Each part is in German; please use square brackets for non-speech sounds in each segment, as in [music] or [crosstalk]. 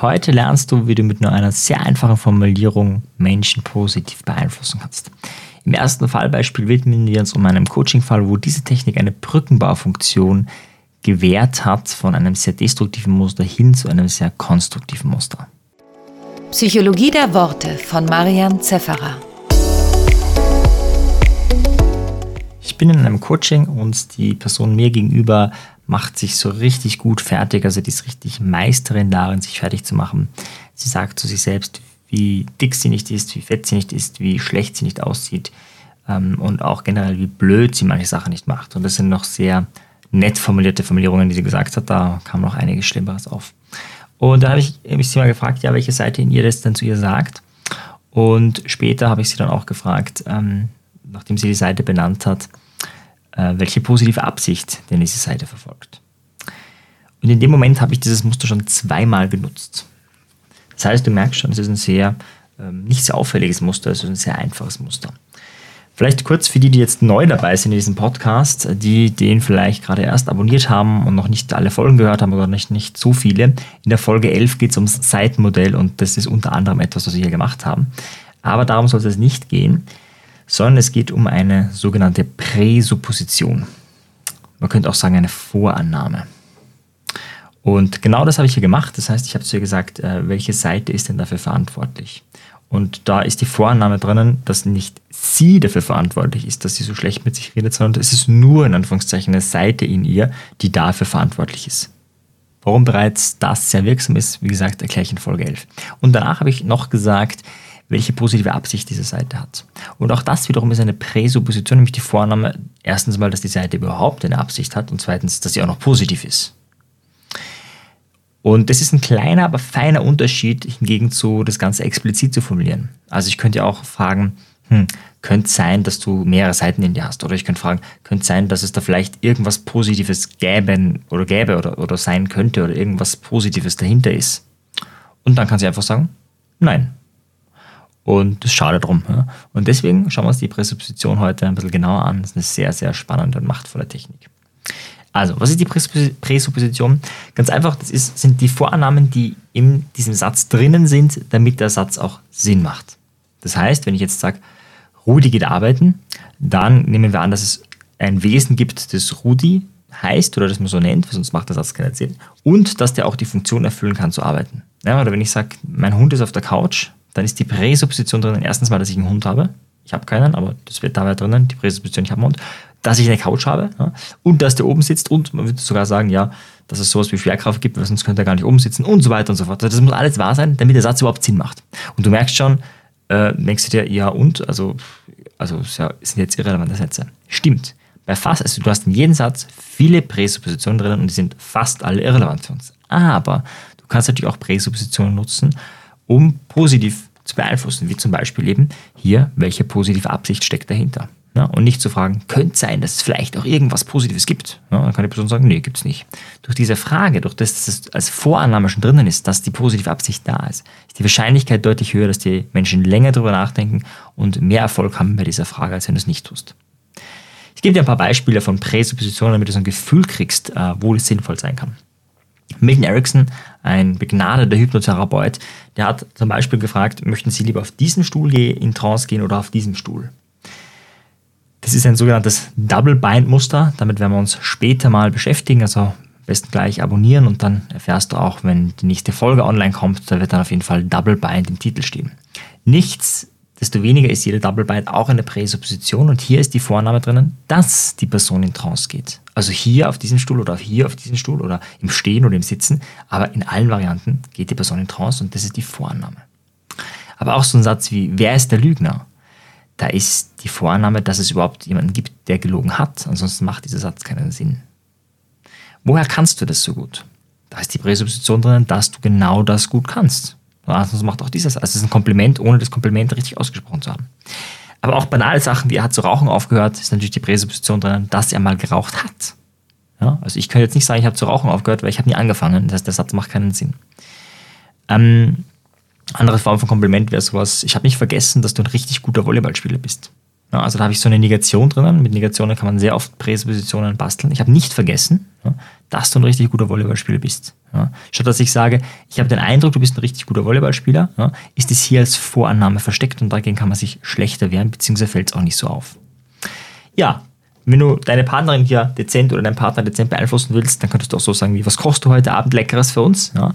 Heute lernst du, wie du mit nur einer sehr einfachen Formulierung Menschen positiv beeinflussen kannst. Im ersten Fallbeispiel widmen wir uns um einen Coaching-Fall, wo diese Technik eine Brückenbaufunktion gewährt hat von einem sehr destruktiven Muster hin zu einem sehr konstruktiven Muster. Psychologie der Worte von Marian Zefferer. Bin in einem Coaching und die Person mir gegenüber macht sich so richtig gut fertig. Also die ist richtig Meisterin darin, sich fertig zu machen. Sie sagt zu sich selbst, wie dick sie nicht ist, wie fett sie nicht ist, wie schlecht sie nicht aussieht ähm, und auch generell, wie blöd sie manche Sachen nicht macht. Und das sind noch sehr nett formulierte Formulierungen, die sie gesagt hat. Da kam noch einiges Schlimmeres auf. Und dann habe ich mich sie mal gefragt, ja, welche Seite in ihr das dann zu ihr sagt. Und später habe ich sie dann auch gefragt, ähm, nachdem sie die Seite benannt hat, welche positive Absicht denn diese Seite verfolgt. Und in dem Moment habe ich dieses Muster schon zweimal benutzt. Das heißt, du merkst schon, es ist ein sehr, ähm, nicht sehr auffälliges Muster, es ist ein sehr einfaches Muster. Vielleicht kurz für die, die jetzt neu dabei sind in diesem Podcast, die den vielleicht gerade erst abonniert haben und noch nicht alle Folgen gehört haben oder nicht, nicht so viele. In der Folge 11 geht es ums Seitenmodell und das ist unter anderem etwas, was wir hier gemacht haben. Aber darum soll es nicht gehen sondern es geht um eine sogenannte Präsupposition. Man könnte auch sagen eine Vorannahme. Und genau das habe ich hier gemacht. Das heißt, ich habe zu ihr gesagt, äh, welche Seite ist denn dafür verantwortlich? Und da ist die Vorannahme drinnen, dass nicht sie dafür verantwortlich ist, dass sie so schlecht mit sich redet, sondern es ist nur in Anführungszeichen eine Seite in ihr, die dafür verantwortlich ist. Warum bereits das sehr wirksam ist, wie gesagt, erkläre ich in Folge 11. Und danach habe ich noch gesagt, welche positive Absicht diese Seite hat. Und auch das wiederum ist eine Präsupposition, nämlich die Vorname, erstens mal, dass die Seite überhaupt eine Absicht hat und zweitens, dass sie auch noch positiv ist. Und das ist ein kleiner, aber feiner Unterschied hingegen zu das Ganze explizit zu formulieren. Also ich könnte ja auch fragen, hm, könnte sein, dass du mehrere Seiten in dir hast. Oder ich könnte fragen, könnte sein, dass es da vielleicht irgendwas Positives gäbe oder gäbe oder, oder sein könnte oder irgendwas Positives dahinter ist. Und dann kann sie einfach sagen, nein, und das ist schade drum. Ja. Und deswegen schauen wir uns die Präsupposition heute ein bisschen genauer an. Das ist eine sehr, sehr spannende und machtvolle Technik. Also, was ist die Präsupposition? Ganz einfach, das ist, sind die Vorannahmen, die in diesem Satz drinnen sind, damit der Satz auch Sinn macht. Das heißt, wenn ich jetzt sage, Rudi geht arbeiten, dann nehmen wir an, dass es ein Wesen gibt, das Rudi heißt oder das man so nennt, sonst macht der Satz keinen Sinn, und dass der auch die Funktion erfüllen kann zu arbeiten. Ja, oder wenn ich sage, mein Hund ist auf der Couch, dann ist die Präsupposition drinnen, erstens mal, dass ich einen Hund habe. Ich habe keinen, aber das wird dabei drinnen, die Präsupposition, ich habe einen Hund. Dass ich eine Couch habe ja, und dass der oben sitzt und man würde sogar sagen, ja, dass es sowas wie Schwerkraft gibt, weil sonst könnte er gar nicht oben sitzen und so weiter und so fort. Also das muss alles wahr sein, damit der Satz überhaupt Sinn macht. Und du merkst schon, äh, denkst du dir, ja und? Also, also ja, sind jetzt irrelevante Sätze. Stimmt. Bei fast, also du hast in jedem Satz viele Präsuppositionen drinnen und die sind fast alle irrelevant für uns. Aber du kannst natürlich auch Präsuppositionen nutzen, um positiv zu beeinflussen, wie zum Beispiel eben hier, welche positive Absicht steckt dahinter. Ja, und nicht zu fragen, könnte sein, dass es vielleicht auch irgendwas Positives gibt. Ja, dann kann die Person sagen, nee, gibt es nicht. Durch diese Frage, durch das, dass es als Vorannahme schon drinnen ist, dass die positive Absicht da ist, ist die Wahrscheinlichkeit deutlich höher, dass die Menschen länger darüber nachdenken und mehr Erfolg haben bei dieser Frage, als wenn du es nicht tust. Ich gebe dir ein paar Beispiele von Präsuppositionen, damit du so ein Gefühl kriegst, äh, wo es sinnvoll sein kann. Milton Erickson, ein begnadeter Hypnotherapeut, der hat zum Beispiel gefragt, möchten Sie lieber auf diesen Stuhl in Trance gehen oder auf diesem Stuhl? Das ist ein sogenanntes Double-Bind-Muster. Damit werden wir uns später mal beschäftigen. Also am besten gleich abonnieren und dann erfährst du auch, wenn die nächste Folge online kommt, da wird dann auf jeden Fall Double Bind im Titel stehen. Nichts desto weniger ist jede Double Bind auch eine Präsupposition und hier ist die Vorname drinnen, dass die Person in Trance geht. Also hier auf diesem Stuhl oder hier auf diesem Stuhl oder im Stehen oder im Sitzen, aber in allen Varianten geht die Person in Trance und das ist die Vorannahme. Aber auch so ein Satz wie, wer ist der Lügner? Da ist die Vorannahme, dass es überhaupt jemanden gibt, der gelogen hat, ansonsten macht dieser Satz keinen Sinn. Woher kannst du das so gut? Da ist die Präsupposition drinnen, dass du genau das gut kannst. Sonst macht auch dieses. Also es ist ein Kompliment, ohne das Kompliment richtig ausgesprochen zu haben. Aber auch banale Sachen, wie er hat zu rauchen aufgehört, ist natürlich die Präsupposition drin, dass er mal geraucht hat. Ja, also ich könnte jetzt nicht sagen, ich habe zu rauchen aufgehört, weil ich habe nie angefangen. Das heißt, der Satz macht keinen Sinn. Ähm, andere Form von Kompliment wäre sowas, ich habe nicht vergessen, dass du ein richtig guter Volleyballspieler bist. Ja, also da habe ich so eine Negation drinnen. Mit Negationen kann man sehr oft Präsuppositionen basteln. Ich habe nicht vergessen, ja, dass du ein richtig guter Volleyballspieler bist. Ja. Statt dass ich sage, ich habe den Eindruck, du bist ein richtig guter Volleyballspieler, ja, ist es hier als Vorannahme versteckt und dagegen kann man sich schlechter wehren, beziehungsweise fällt es auch nicht so auf. Ja, wenn du deine Partnerin hier dezent oder deinen Partner dezent beeinflussen willst, dann könntest du auch so sagen wie, was kochst du heute Abend Leckeres für uns? Ja.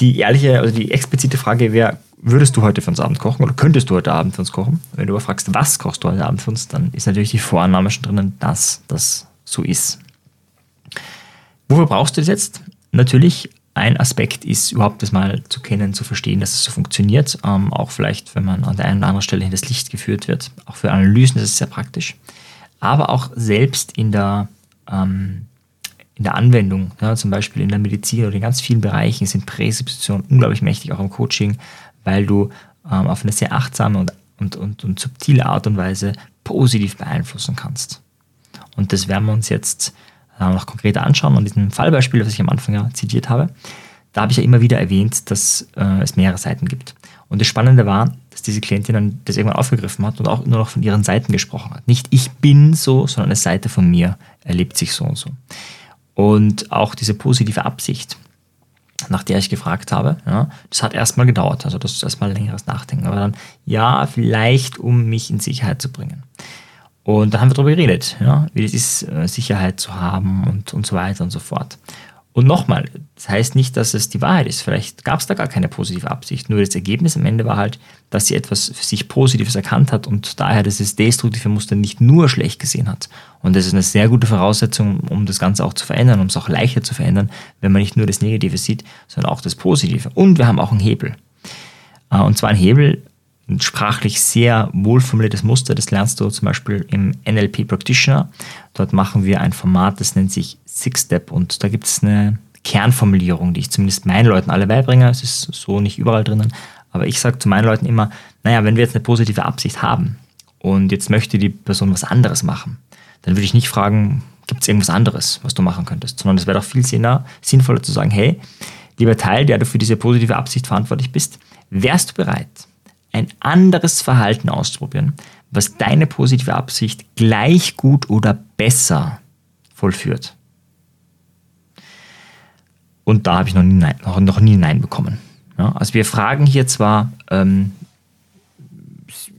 Die ehrliche, also die explizite Frage wäre, würdest du heute für uns Abend kochen oder könntest du heute Abend für uns kochen? Wenn du aber fragst, was kochst du heute Abend für uns, dann ist natürlich die Vorannahme schon drinnen, dass das so ist. Wofür brauchst du das jetzt? Natürlich, ein Aspekt ist überhaupt das mal zu kennen, zu verstehen, dass es so funktioniert. Ähm, auch vielleicht, wenn man an der einen oder anderen Stelle in das Licht geführt wird. Auch für Analysen ist es sehr praktisch. Aber auch selbst in der, ähm, in der Anwendung, ja, zum Beispiel in der Medizin oder in ganz vielen Bereichen, sind Präsuppositionen unglaublich mächtig, auch im Coaching, weil du ähm, auf eine sehr achtsame und, und, und, und subtile Art und Weise positiv beeinflussen kannst. Und das werden wir uns jetzt noch konkreter anschauen. Und diesem Fallbeispiel, was ich am Anfang ja zitiert habe, da habe ich ja immer wieder erwähnt, dass äh, es mehrere Seiten gibt. Und das Spannende war, dass diese Klientin dann das irgendwann aufgegriffen hat und auch nur noch von ihren Seiten gesprochen hat. Nicht ich bin so, sondern eine Seite von mir erlebt sich so und so. Und auch diese positive Absicht, nach der ich gefragt habe, ja, das hat erstmal gedauert. Also das ist erstmal längeres Nachdenken. Aber dann, ja, vielleicht um mich in Sicherheit zu bringen. Und da haben wir darüber geredet, ja, wie es ist, äh, Sicherheit zu haben und, und so weiter und so fort. Und nochmal, das heißt nicht, dass es die Wahrheit ist. Vielleicht gab es da gar keine positive Absicht. Nur das Ergebnis am Ende war halt, dass sie etwas für sich Positives erkannt hat und daher dieses destruktive Muster nicht nur schlecht gesehen hat. Und das ist eine sehr gute Voraussetzung, um das Ganze auch zu verändern, um es auch leichter zu verändern, wenn man nicht nur das Negative sieht, sondern auch das Positive. Und wir haben auch einen Hebel. Äh, und zwar ein Hebel, sprachlich sehr wohlformuliertes Muster, das lernst du zum Beispiel im NLP Practitioner. Dort machen wir ein Format, das nennt sich Six Step und da gibt es eine Kernformulierung, die ich zumindest meinen Leuten alle beibringe. Es ist so nicht überall drinnen, aber ich sage zu meinen Leuten immer, naja, wenn wir jetzt eine positive Absicht haben und jetzt möchte die Person was anderes machen, dann würde ich nicht fragen, gibt es irgendwas anderes, was du machen könntest, sondern es wäre doch viel sinnvoller zu sagen, hey, lieber Teil, der du für diese positive Absicht verantwortlich bist, wärst du bereit, ein anderes Verhalten auszuprobieren, was deine positive Absicht gleich gut oder besser vollführt. Und da habe ich noch nie, Nein, noch, noch nie Nein bekommen. Ja, also wir fragen hier zwar ähm,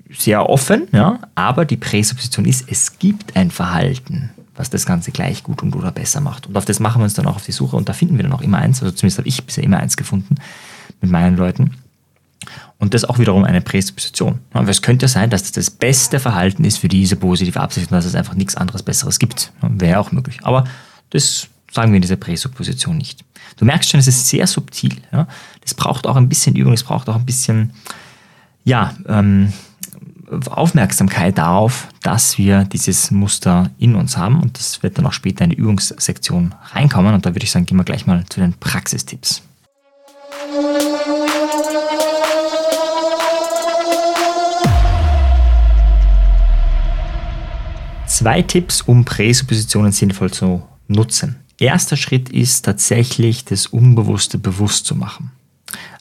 sehr offen, ja, aber die Präsupposition ist, es gibt ein Verhalten, was das Ganze gleich gut und oder besser macht. Und auf das machen wir uns dann auch auf die Suche und da finden wir dann auch immer eins, also zumindest habe ich bisher immer eins gefunden mit meinen Leuten. Und das ist auch wiederum eine Präsupposition. Aber es könnte sein, dass das das beste Verhalten ist für diese positive Absicht und dass es einfach nichts anderes Besseres gibt. Wäre auch möglich. Aber das sagen wir in dieser Präsupposition nicht. Du merkst schon, es ist sehr subtil. Ja? Das braucht auch ein bisschen Übung, es braucht auch ein bisschen ja, ähm, Aufmerksamkeit darauf, dass wir dieses Muster in uns haben. Und das wird dann auch später in die Übungssektion reinkommen. Und da würde ich sagen, gehen wir gleich mal zu den Praxistipps. Zwei Tipps, um Präsuppositionen sinnvoll zu nutzen. Erster Schritt ist tatsächlich, das Unbewusste bewusst zu machen.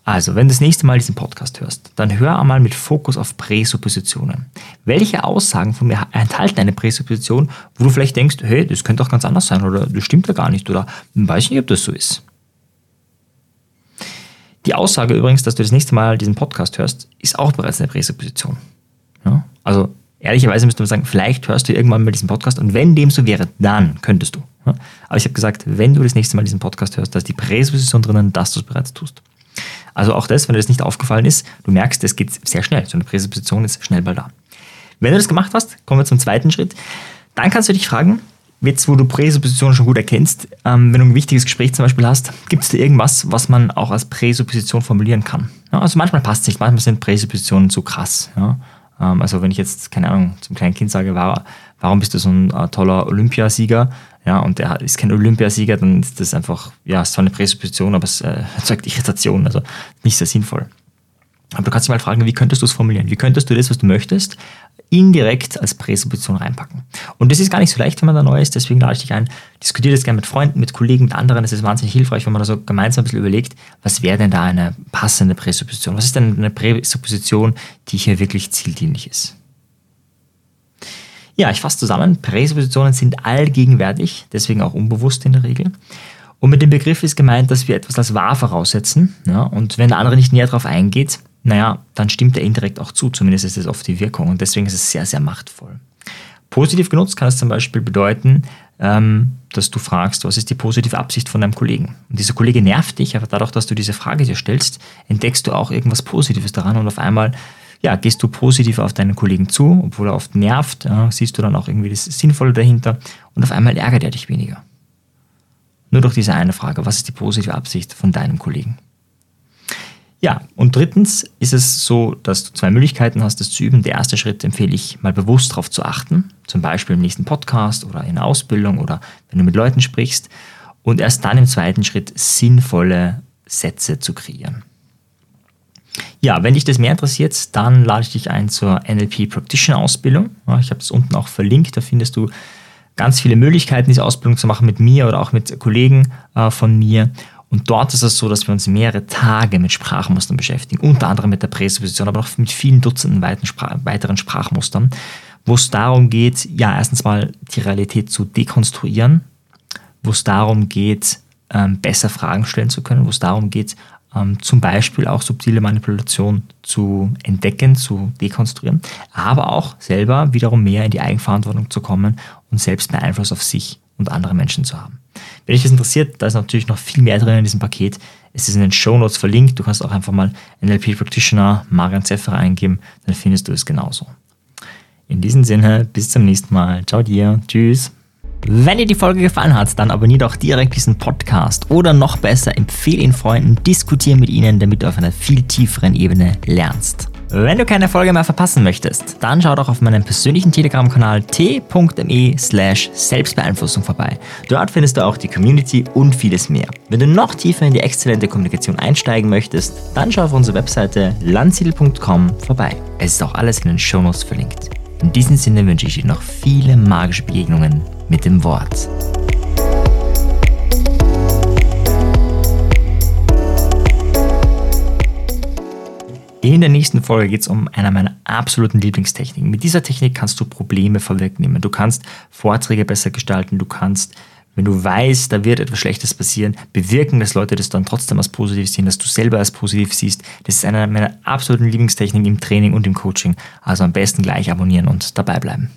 Also, wenn du das nächste Mal diesen Podcast hörst, dann hör einmal mit Fokus auf Präsuppositionen. Welche Aussagen von mir enthalten eine Präsupposition, wo du vielleicht denkst, hey, das könnte auch ganz anders sein oder das stimmt ja gar nicht oder weiß nicht, ob das so ist. Die Aussage übrigens, dass du das nächste Mal diesen Podcast hörst, ist auch bereits eine Präsupposition. Ja? Also ehrlicherweise müsste man sagen, vielleicht hörst du irgendwann mal diesen Podcast und wenn dem so wäre, dann könntest du. Aber ich habe gesagt, wenn du das nächste Mal diesen Podcast hörst, da ist die Präsposition drinnen, dass du es bereits tust. Also auch das, wenn dir das nicht aufgefallen ist, du merkst, es geht sehr schnell. So eine Präsposition ist schnell bald da. Wenn du das gemacht hast, kommen wir zum zweiten Schritt. Dann kannst du dich fragen, jetzt wo du Präsupposition schon gut erkennst, ähm, wenn du ein wichtiges Gespräch zum Beispiel hast, gibt es da irgendwas, was man auch als Präsupposition formulieren kann? Ja, also manchmal passt es nicht, manchmal sind Präsuppositionen zu krass. Ja? Ähm, also wenn ich jetzt, keine Ahnung, zum kleinen Kind sage, war, warum bist du so ein äh, toller Olympiasieger? Ja, und der ist kein Olympiasieger, dann ist das einfach, ja, es ist zwar eine Präsupposition, aber es äh, [laughs] erzeugt Irritation, also nicht sehr sinnvoll. Aber du kannst dich mal fragen, wie könntest du es formulieren? Wie könntest du das, was du möchtest, indirekt als Präsupposition reinpacken? Und das ist gar nicht so leicht, wenn man da neu ist, deswegen lade ich dich ein, diskutiere das gerne mit Freunden, mit Kollegen, mit anderen. Es ist wahnsinnig hilfreich, wenn man da so gemeinsam ein bisschen überlegt, was wäre denn da eine passende Präsupposition? Was ist denn eine Präsupposition, die hier wirklich zieldienlich ist? Ja, ich fasse zusammen. Präsuppositionen sind allgegenwärtig, deswegen auch unbewusst in der Regel. Und mit dem Begriff ist gemeint, dass wir etwas als wahr voraussetzen. Ja, und wenn der andere nicht näher darauf eingeht, naja, dann stimmt er indirekt auch zu. Zumindest ist es oft die Wirkung. Und deswegen ist es sehr, sehr machtvoll. Positiv genutzt kann es zum Beispiel bedeuten, ähm, dass du fragst, was ist die positive Absicht von deinem Kollegen? Und dieser Kollege nervt dich, aber dadurch, dass du diese Frage dir stellst, entdeckst du auch irgendwas Positives daran und auf einmal ja, gehst du positiv auf deinen Kollegen zu, obwohl er oft nervt, ja, siehst du dann auch irgendwie das Sinnvolle dahinter und auf einmal ärgert er dich weniger. Nur durch diese eine Frage, was ist die positive Absicht von deinem Kollegen? Ja, und drittens ist es so, dass du zwei Möglichkeiten hast, das zu üben. Der erste Schritt empfehle ich, mal bewusst darauf zu achten, zum Beispiel im nächsten Podcast oder in der Ausbildung oder wenn du mit Leuten sprichst. Und erst dann im zweiten Schritt sinnvolle Sätze zu kreieren. Ja, wenn dich das mehr interessiert, dann lade ich dich ein zur NLP Practitioner Ausbildung. Ich habe es unten auch verlinkt, da findest du ganz viele Möglichkeiten, diese Ausbildung zu machen mit mir oder auch mit Kollegen äh, von mir. Und dort ist es so, dass wir uns mehrere Tage mit Sprachmustern beschäftigen, unter anderem mit der Präsupposition, aber auch mit vielen Dutzenden weiteren Sprachmustern, wo es darum geht, ja, erstens mal die Realität zu dekonstruieren, wo es darum geht, ähm, besser Fragen stellen zu können, wo es darum geht, ähm, zum Beispiel auch subtile Manipulation zu entdecken, zu dekonstruieren, aber auch selber wiederum mehr in die Eigenverantwortung zu kommen und selbst mehr Einfluss auf sich und andere Menschen zu haben. Wenn dich das interessiert, da ist natürlich noch viel mehr drin in diesem Paket. Es ist in den Show Notes verlinkt. Du kannst auch einfach mal NLP Practitioner Marian Zeffer eingeben, dann findest du es genauso. In diesem Sinne, bis zum nächsten Mal. Ciao dir. Tschüss. Wenn dir die Folge gefallen hat, dann abonniere doch direkt diesen Podcast oder noch besser, empfehle ihn Freunden, diskutiere mit ihnen, damit du auf einer viel tieferen Ebene lernst. Wenn du keine Folge mehr verpassen möchtest, dann schau doch auf meinem persönlichen Telegram-Kanal t.me slash Selbstbeeinflussung vorbei. Dort findest du auch die Community und vieles mehr. Wenn du noch tiefer in die exzellente Kommunikation einsteigen möchtest, dann schau auf unsere Webseite landsiedel.com vorbei. Es ist auch alles in den Shownotes verlinkt. In diesem Sinne wünsche ich dir noch viele magische Begegnungen mit dem Wort. In der nächsten Folge geht es um eine meiner absoluten Lieblingstechniken. Mit dieser Technik kannst du Probleme vorwegnehmen. Du kannst Vorträge besser gestalten. Du kannst, wenn du weißt, da wird etwas Schlechtes passieren, bewirken, dass Leute das dann trotzdem als positiv sehen, dass du selber als positiv siehst. Das ist eine meiner absoluten Lieblingstechniken im Training und im Coaching. Also am besten gleich abonnieren und dabei bleiben.